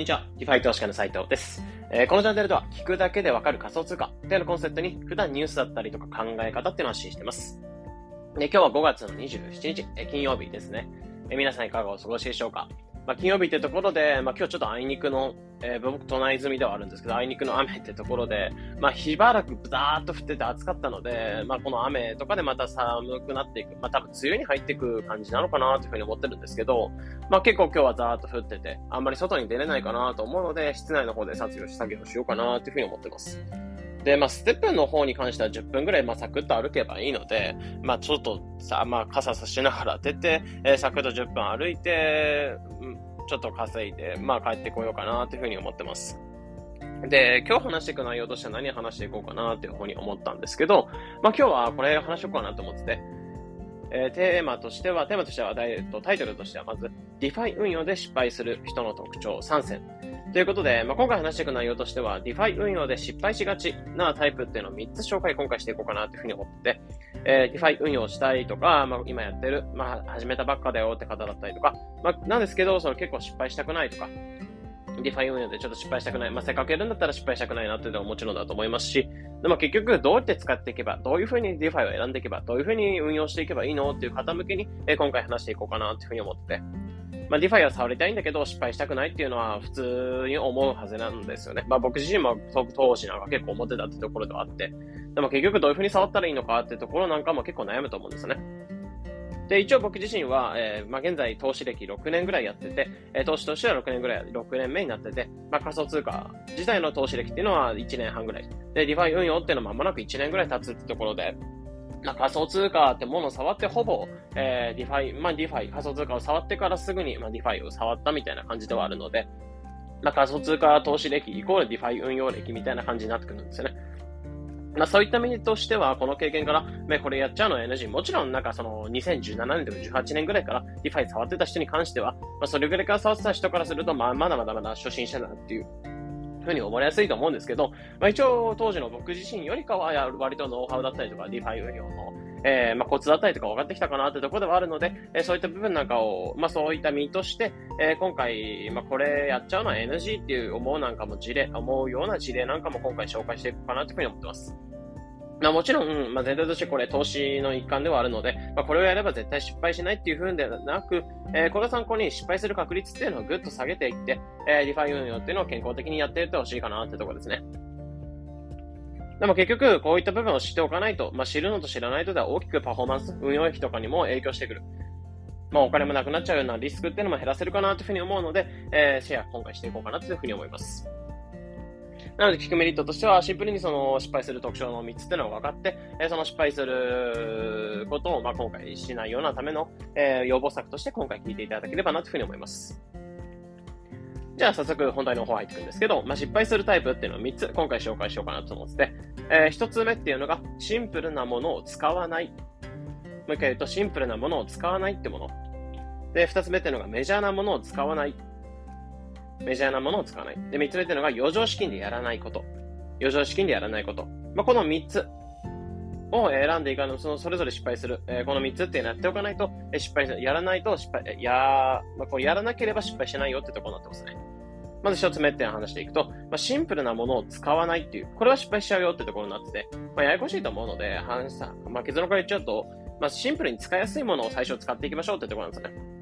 にちは。 DeFi投資家の斉藤です。えー、このチャンネルでは、聞くだけでわかる仮想通貨というのコンセプトに、普段ニュースだったりとか考え方っていうのを発信してます。で、今日は5月の27日、えー、金曜日ですね。えー、皆さんいかがお過ごしでしょうか？まあ、金曜日ってところで、まあ、今日ちょっとあいにくの、えー、僕、都内住みではあるんですけど、あいにくの雨ってところで、まあ、しばらくブザーっと降ってて暑かったので、まあ、この雨とかでまた寒くなっていく、まあ、多分梅雨に入っていく感じなのかなというふうに思ってるんですけど、まあ、結構今日はザーっと降ってて、あんまり外に出れないかなと思うので、室内の方で撮影し作業しようかなというふうに思ってます。で、まあ、ステップの方に関しては10分ぐらい、まあ、サクッと歩けばいいので、まあ、ちょっとさ、まあ、傘さしながら出て、えー、サクッと10分歩いて、うんちょっと稼いで、まあ帰ってこようかなというふうに思ってます。で、今日話していく内容としては何を話していこうかなというふうに思ったんですけど、まあ今日はこれ話しようかなと思ってて、えー、テーマとしては、テーマとしては、ダイエットタイトルとしては、まず、 DeFi運用で失敗する人の特徴3選。ということで、まあ、今回話していく内容としては、 DeFi運用で失敗しがちなタイプっていうのを3つ紹介今回していこうかなというふうに思ってて、えー、 DeFi運用したいとか、まあ、今やってる、まあ、始めたばっかだよって方だったりとか、まあ、なんですけど、その結構失敗したくないとか、 DeFi運用でちょっと失敗したくない。まあ、せっかくやるんだったら失敗したくないなっていうのはもちろんだと思いますし、でも結局どうやって使っていけば、どういうふうに DeFiを選んでいけば、どういうふうに運用していけばいいのっていう方向けに、えー、今回話していこうかなっていうふうに思ってて。まあ、 DeFiは触りたいんだけど、失敗したくないっていうのは普通に思うはずなんですよね。まあ、僕自身も当時なんか結構思ってたってところではあって。でも結局どういう風に触ったらいいのかってところなんかも結構悩むと思うんですよね。で、一応僕自身は、えー、まあ、現在投資歴6年ぐらいやってて、えー、投資としては6年ぐらい、6年目になってて、まあ、仮想通貨自体の投資歴っていうのは1年半ぐらい。で、 DeFi運用っていうのは間もなく1年ぐらい経つってところで、まあ、仮想通貨ってものを触ってほぼ、えー、 DeFi、まあ、 DeFi、仮想通貨を触ってからすぐに、まあ、 DeFiを触ったみたいな感じではあるので、まあ、仮想通貨投資歴イコール DeFi運用歴みたいな感じになってくるんですよね。まあ、そういった意味としては、この経験から、ね、これやっちゃうのは NG。もちろん、なんかその、2017年とか18年ぐらいから、 DeFi触ってた人に関しては、まあ、それぐらいから触ってた人からすると、まあ、まだまだまだ初心者だなっていうふうに思われやすいと思うんですけど、まあ、一応当時の僕自身よりかは割とノウハウだったりとか、 DeFi運用の、えー、まあ、コツだったりとか分かってきたかなってところではあるので、えー、そういった部分なんかを、まあ、そういった身として、えー、今回、まあ、これやっちゃうのは NG っていう思うなんかも事例、思うような事例なんかも今回紹介していこうかなというふうに思ってます。まあ、もちろん、まあ、全体としてこれ投資の一環ではあるので、まあ、これをやれば絶対失敗しないっていう風ではなく、えー、これを参考に失敗する確率っていうのをぐっと下げていって、えー、 DeFi運用っていうのを健康的にやっていってほしいかなってところですね。でも結局、こういった部分を知っておかないと、まあ、知るのと知らないとでは大きくパフォーマンス、運用費とかにも影響してくる。まあ、お金もなくなっちゃうようなリスクっていうのも減らせるかなというふうに思うので、えー、シェア今回していこうかなというふうに思います。なので、聞くメリットとしては、シンプルにその失敗する特徴の3つっていうのが分かって、えその失敗することを、まあ、今回しないようなための、えー、予防策として今回聞いていただければなというふうに思います。じゃあ早速本題の方入っていくんですけど、まあ、失敗するタイプっていうのを3つ今回紹介しようかなと思ってて、えー、1つ目っていうのがシンプルなものを使わない。もう一回言うとシンプルなものを使わないってもの。で、2つ目っていうのがメジャーなものを使わない。メジャーなものを使わない。で、3つ目っていうのが余剰資金でやらないこと。余剰資金でやらないこと。まあ、この3つを選んでいかないそのそれぞれ失敗する。えー、この3つっていうのやっておかないと、え失敗する。やらないと失敗、や、まあ、こうやらなければ失敗しないよってところになってますね。まず1つ目って話していくと、まあ、シンプルなものを使わないっていう、これは失敗しちゃうよってところになってて、まあ、ややこしいと思うので、話さ、まあ、結論から言っちゃうと、まあ、シンプルに使いやすいものを最初使っていきましょうってところなんですね。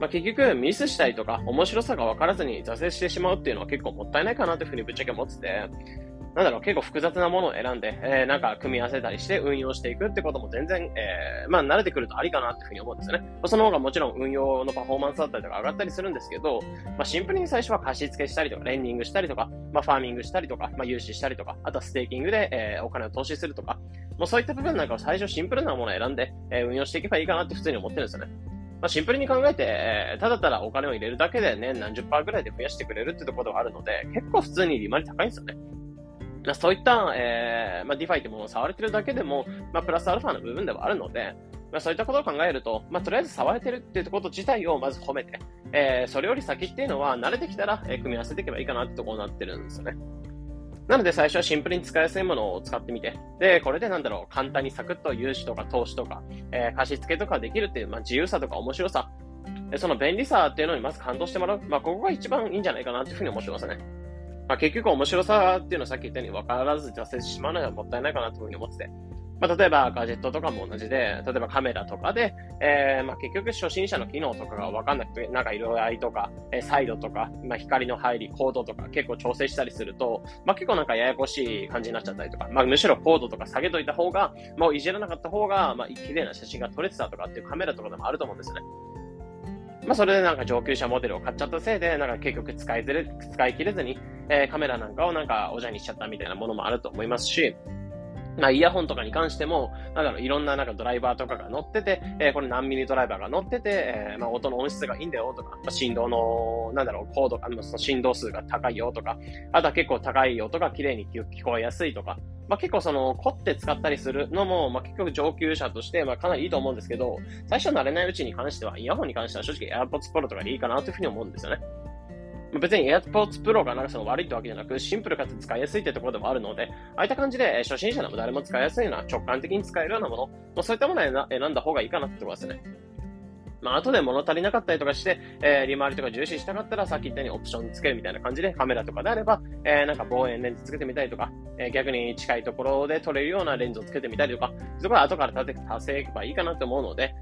まあ、結局ミスしたりとか面白さが分からずに挫折してしまうっていうのは結構もったいないかなというふうにぶっちゃけ思ってて、なんだろう、結構複雑なものを選んで、えー、なんか組み合わせたりして運用していくってことも全然、えー、まあ慣れてくるとありかなっていうふうに思うんですよね。その方がもちろん運用のパフォーマンスだったりとか上がったりするんですけど、まあシンプルに最初は貸し付けしたりとか、レンディングしたりとか、まあファーミングしたりとか、まあ融資したりとか、あとはステーキングで、えー、お金を投資するとか、もうそういった部分なんかを最初シンプルなものを選んで、えー、運用していけばいいかなって普通に思ってるんですよね。まあ、シンプルに考えて、え、ただただお金を入れるだけでね、何十パーぐらいで増やしてくれるってところがあるので、結構普通に利回り高いんですよね。まあ、そういった、えー、まあ、 DeFiってものを触れてるだけでも、まあ、プラスアルファの部分ではあるので、まあ、そういったことを考えると、まあ、とりあえず触れてるっていうこと自体をまず褒めて、えー、それより先っていうのは慣れてきたら、えー、組み合わせていけばいいかなってところになってるんですよね。なので最初はシンプルに使いやすいものを使ってみて、で、これでなんだろう、簡単にサクッと融資とか投資とか、えー、貸し付けとかできるっていう、まあ、自由さとか面白さ、その便利さっていうのにまず感動してもらう。まあ、ここが一番いいんじゃないかなというふうに思ってますね。まあ、結局面白さっていうのはさっき言ったように分からず挫折してしまうのはもったいないかなというふうに思ってて。まあ、例えばガジェットとかも同じで、例えばカメラとかで、えー、まあ、結局初心者の機能とかが分かんなくて、なんか色合いとか、えー、サイドとか、まあ、光の入り、コードとか結構調整したりすると、まあ、結構なんかややこしい感じになっちゃったりとか、まあ、むしろコードとか下げといた方が、もういじらなかった方が、まあ、綺麗な写真が撮れてたとかっていうカメラとかでもあると思うんですよね。まあ、それでなんか上級者モデルを買っちゃったせいで、なんか結局使いずれ、使い切れずに、えー、カメラなんかをなんかおじゃにしちゃったみたいなものもあると思いますし、まあ、イヤホンとかに関しても、なんだろう、いろんななんかドライバーとかが乗ってて、えー、これ何ミリドライバーが乗ってて、えー、まあ、音の音質がいいんだよとか、まあ、振動の、なんだろう、コード、あの、その振動数が高いよとか、あとは結構高い音が綺麗に聞こえやすいとか、まあ、結構その、凝って使ったりするのも、まあ、結局上級者として、まあ、かなりいいと思うんですけど、最初慣れないうちに関しては、イヤホンに関しては正直 AirPods Pro とかでいいかなというふうに思うんですよね。別に AirPods Pro がなんかその悪いってわけじゃなく、シンプルかつ使いやすいってところでもあるので、ああいった感じで初心者でも誰も使いやすいような直感的に使えるようなもの、まあ、そういったものを選んだ方がいいかなってところですね。まあ、後で物足りなかったりとかして、えー、利回りとか重視したかったら、さっき言ったようにオプションつけるみたいな感じで、カメラとかであれば、えー、なんか望遠レンズつけてみたりとか、えー、逆に近いところで撮れるようなレンズをつけてみたりとか、そこは後から立て、足せばいいかなと思うので、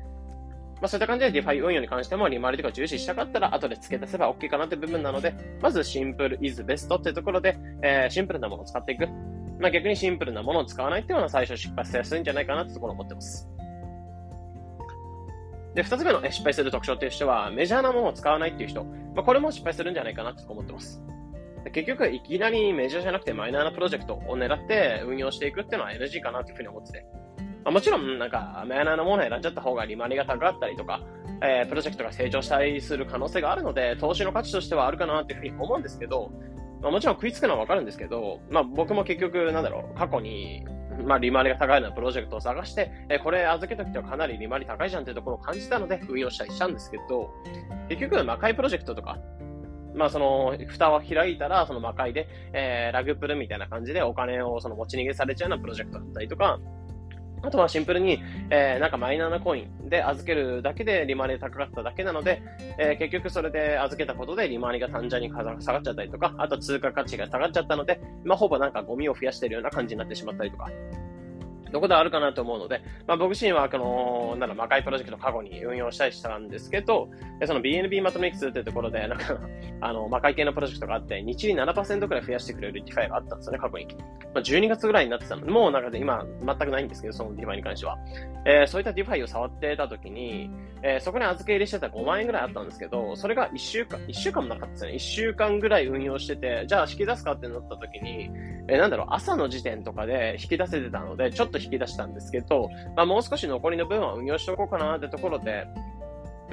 まあ、そういった感じで DeFi 運用に関しても利回りとか重視したかったら後で付け出せば OK かなって部分なので、まずシンプル is best っていうところで、えー、シンプルなものを使っていく。まあ、逆にシンプルなものを使わないっていうのは最初失敗しやすいんじゃないかなってところを思ってます。で、二つ目の失敗する特徴という人は、メジャーなものを使わないっていう人。まあ、これも失敗するんじゃないかなと思ってます。結局、いきなりメジャーじゃなくてマイナーなプロジェクトを狙って運用していくっていうのは NG かなというふうに思ってて。まあ、もちろん、なんか、マイナーなものを選んじゃった方が利回りが高かったりとか、えー、プロジェクトが成長したりする可能性があるので、投資の価値としてはあるかなっていうふうに思うんですけど、まあ、もちろん食いつくのはわかるんですけど、まあ、僕も結局、なんだろう、過去に、まあ、利回りが高いようなプロジェクトを探して、えー、これ預けときてはかなり利回り高いじゃんっていうところを感じたので運用したりしたんですけど、結局、魔界プロジェクトとか、まあその、蓋を開いたら、その魔界で、えー、ラグプルみたいな感じでお金をその持ち逃げされちゃうようなプロジェクトだったりとか、あとはシンプルに、えー、なんかマイナーなコインで預けるだけで利回りが高かっただけなので、えー、結局それで預けたことで利回りが単純に下がっちゃったりとか、あと通貨価値が下がっちゃったので、まあほぼなんかゴミを増やしてるような感じになってしまったりとか、どこであるかなと思うので、まあ、僕自身は、この、なんだ、魔界プロジェクト過去に運用したりしたんですけど、その BNB マトミックスっていうところで、なんか、あの、魔界系のプロジェクトがあって、日に7%くらい増やしてくれる DeFi があったんですよね、過去に。まあ、12月ぐらいになってたので、もうなんかで今、全くないんですけど、その DeFi に関しては。えー、そういった DeFi を触ってた時に、えー、そこに預け入れしてた5万円ぐらいあったんですけど、それが1週間、1週間もなかったですね。1週間ぐらい運用してて、じゃあ引き出すかってなった時に、えー、なんだろう、朝の時点とかで引き出せてたので、ちょっと引き出したんですけど、まあ、もう少し残りの分は運用しておこうかなってところで、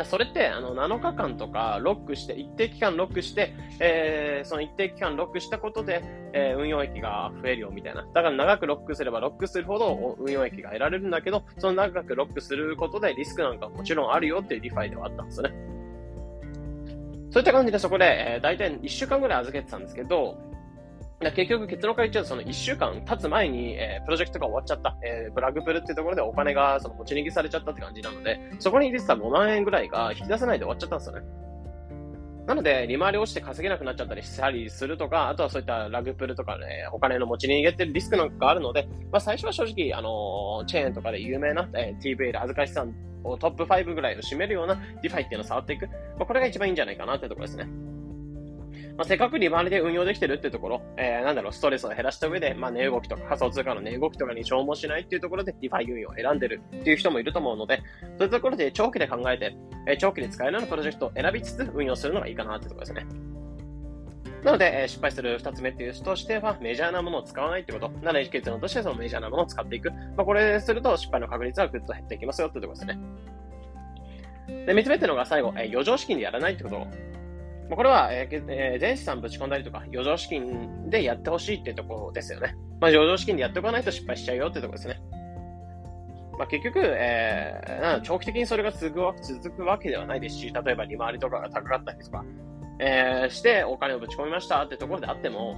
それって、あの、7日間とかロックして、一定期間ロックして、えー、その一定期間ロックしたことで、えー、運用益が増えるよ、みたいな。だから長くロックすればロックするほど運用益が得られるんだけど、その長くロックすることでリスクなんかもちろんあるよっていうリファイではあったんですよね。そういった感じでそこで、えー、大体1週間ぐらい預けてたんですけど、結局結論から言っちゃうと、その1週間経つ前に、えー、プロジェクトが終わっちゃった。えー、ラグプルっていうところでお金がその持ち逃げされちゃったって感じなので、そこに入れてた5万円ぐらいが引き出せないで終わっちゃったんですよね。なので、利回り落ちて稼げなくなっちゃったりしたりするとか、あとはそういったラグプルとかね、お金の持ち逃げってリスクなんかがあるので、まあ最初は正直、あのー、チェーンとかで有名な、えー、 TVL で預かり資産をトップ5ぐらいを占めるような DeFi っていうのを触っていく。まあこれが一番いいんじゃないかなっていうところですね。まあ、せっかく利回りで運用できてるってところ、えー、なんだろう、ストレスを減らした上で、まあ、値動きとか仮想通貨の値動きとかに消耗しないっていうところで、 DeFi 運用を選んでるっていう人もいると思うので、そういうところで長期で考えて、えー、長期で使えるようなプロジェクトを選びつつ運用するのがいいかなってところですね。なので、えー、失敗する二つ目っていう人としては、メジャーなものを使わないってこと。なので、結論としてそのメジャーなものを使っていく。まあ、これすると失敗の確率はぐっと減っていきますよってところですね。で、三つ目っていうのが最後、えー、余剰資金でやらないってこと。これは、えーえー、全資産ぶち込んだりとか、余剰資金でやってほしいっていうところですよね。まあ、余剰資金でやっておかないと失敗しちゃうよってところですね。まあ、結局、えー、長期的にそれが続く続くわけではないですし、例えば利回りとかが高かったりとか、えー、してお金をぶち込みましたってところであっても、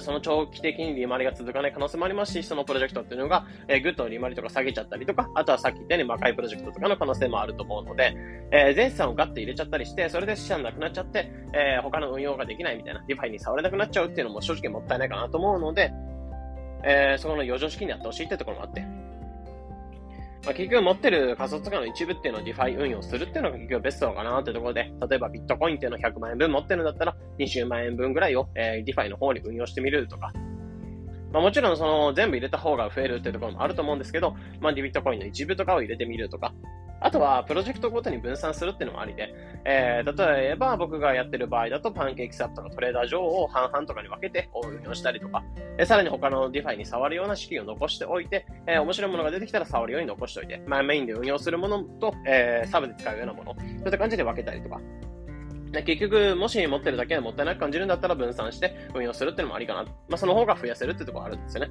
その長期的に利回りが続かない可能性もありますし、そのプロジェクトっていうのが、えー、ぐっと利回りとか下げちゃったりとか、あとはさっき言ったように魔界プロジェクトとかの可能性もあると思うので、えー、全資産をガッと入れちゃったりして、それで資産なくなっちゃって、えー、他の運用ができないみたいな、 DeFi に触れなくなっちゃうっていうのも正直もったいないかなと思うので、えー、そこの余剰資金にやってほしいってところもあって、まあ、結局持ってる仮想通貨の一部っていうのを DeFi 運用するっていうのが結局ベストかなってところで、例えばビットコインっていうのを100万円分持ってるんだったら、20万円分ぐらいを、えー、 DeFi の方に運用してみるとか、まあ、もちろんその全部入れた方が増えるっていうところもあると思うんですけど、まあ、ディビットコインの一部とかを入れてみるとか、あとは、プロジェクトごとに分散するっていうのもありで、えー、例えば僕がやってる場合だと、パンケーキサットのトレーダー上を半々とかに分けて運用したりとか、えー、さらに他の DeFi に触るような資金を残しておいて、えー、面白いものが出てきたら触るように残しておいて、まあ、メインで運用するものと、えー、サブで使うようなもの、そういった感じで分けたりとか、結局、もし持ってるだけでもったいなく感じるんだったら分散して運用するっていうのもありかな。まあ、その方が増やせるってところあるんですよね。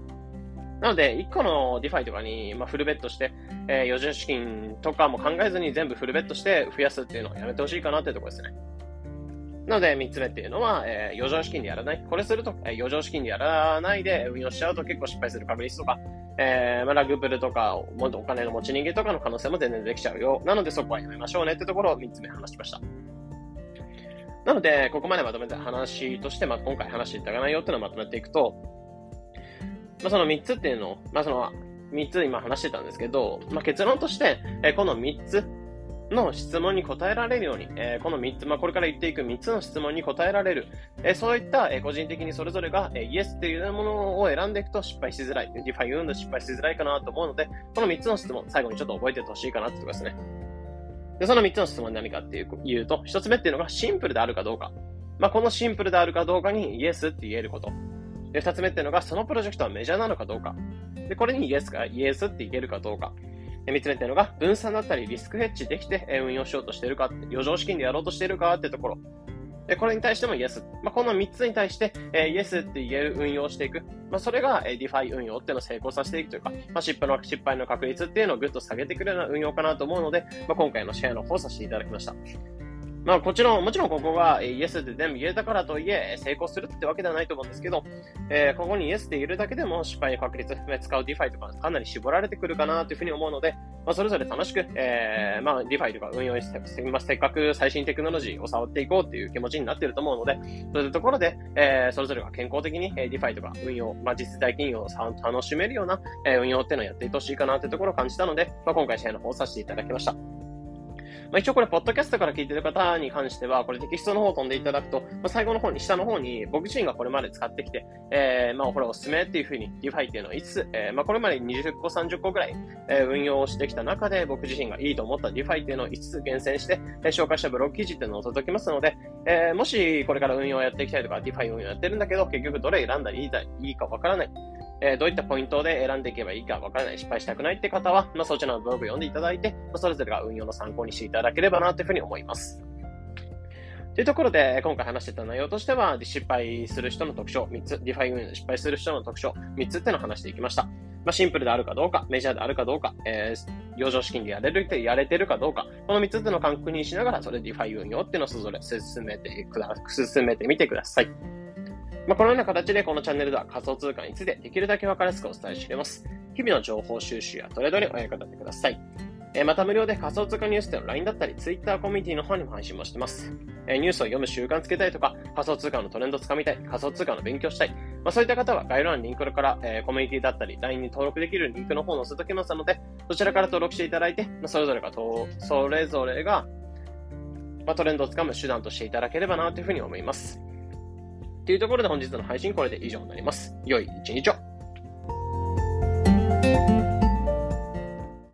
なので、1個の DeFi とかに、まあ、フルベットして、えー、余剰資金とかも考えずに全部フルベットして増やすっていうのはやめてほしいかなっていうところですね。なので、3つ目っていうのは、えー、余剰資金でやらない。これすると、えー、余剰資金でやらないで運用しちゃうと結構失敗する確率とか、えー、まあ、ラグプルとか、お金の持ち人間とかの可能性も全然できちゃうよ。なので、そこはやめましょうねってところを3つ目話しました。なので、ここまでまとめた話として、まあ、今回話していただかないよっていうのをまとめていくと、まあ、その3つっていうのを、まあ、その3つ今話してたんですけど、まあ、結論として、えこの3つの質問に答えられるように、えこの3つ、まあ、これから言っていく3つの質問に答えられる、えそういった、え個人的にそれぞれが、えイエスっていうものを選んでいくと失敗しづらい、 DeFi 運用失敗しづらいかなと思うので、この3つの質問、最後にちょっと覚えててほしいかなってことですね。で、その3つの質問何かっていう言うと、1つ目っていうのがシンプルであるかどうか。まあ、このシンプルであるかどうかにイエスって言えること。で、二つ目っていうのが、そのプロジェクトはメジャーなのかどうか。で、これにイエスか、イエスって言えるかどうか。で、三つ目っていうのが、分散だったりリスクヘッジできて運用しようとしてるか、余剰資金でやろうとしてるかってところ。で、これに対してもイエス。まあ、この三つに対して、えー、イエスって言える運用していく。まあ、それが、えー、 DeFi 運用っていうのを成功させていくというか、まあ、失敗の、失敗の確率っていうのをぐっと下げてくるような運用かなと思うので、まあ、今回のシェアの方させていただきました。まあ、こちらも、もちろんここが、イエスって全部言えたからといえ、成功するってわけではないと思うんですけど、えー、ここにイエスって言えるだけでも失敗確率、使う DeFi とかかなり絞られてくるかなというふうに思うので、まあ、それぞれ楽しく、えー、まあ、ディファイとか運用して、まあ、せっかく最新テクノロジーを触っていこうっていう気持ちになっていると思うので、そういうところで、えー、それぞれが健康的に、えー、 DeFi とか運用、まあ、次世代金融を楽しめるような、えー、運用っていうのをやっていってほしいかなというところを感じたので、まあ、今回シェアの方をさせていただきました。まあ、一応これ、ポッドキャストから聞いてる方に関しては、これテキストの方を飛んでいただくと、まあ、最後の方に、下の方に、僕自身がこれまで使ってきて、えー、まあ、これおすすめっていうふうに、 DeFi っていうのを5つ、えー、まあ、これまで20個、30個ぐらい、えー、運用してきた中で、僕自身がいいと思った DeFi っていうのを5つ厳選して、えー、紹介したブログ記事っていうのを届きますので、えー、もしこれから運用やっていきたいとか、 DeFi 運用やってるんだけど、結局どれ選んだらいいいいかわからない。えー、どういったポイントで選んでいけばいいかわからない、失敗したくないって方は、まあ、そちらのブログを読んでいただいて、まあ、それぞれが運用の参考にしていただければなというふうに思います。というところで、今回話してた内容としては、失敗する人の特徴3つ、 DeFi 運用で失敗する人の特徴3つっていうのを話していきました。まあ、シンプルであるかどうか、メジャーであるかどうか、えー、余剰資金でやれる、やれてるかどうか、この3つっていうのを確認しながら、それで DeFi 運用っていうのをそれぞれ進めてく、進めてみてください。まあ、このような形でこのチャンネルでは仮想通貨についてできるだけ分かりやすくお伝えしています。日々の情報収集やトレードにお役立てください。えまた無料で仮想通貨ニュースでの LINE だったり Twitter コミュニティの方にも配信もしてます。えニュースを読む習慣つけたいとか、仮想通貨のトレンドつかみたい、仮想通貨の勉強したい、まあ、そういった方は概要欄のリンクから、えー、コミュニティだったり LINE に登録できるリンクの方を載せておきますので、そちらから登録していただいて、まあ、それぞれがと、それぞれが、まあ、トレンドをつかむ手段としていただければなというふうに思います。というところで本日の配信これで以上になります。良い一日を。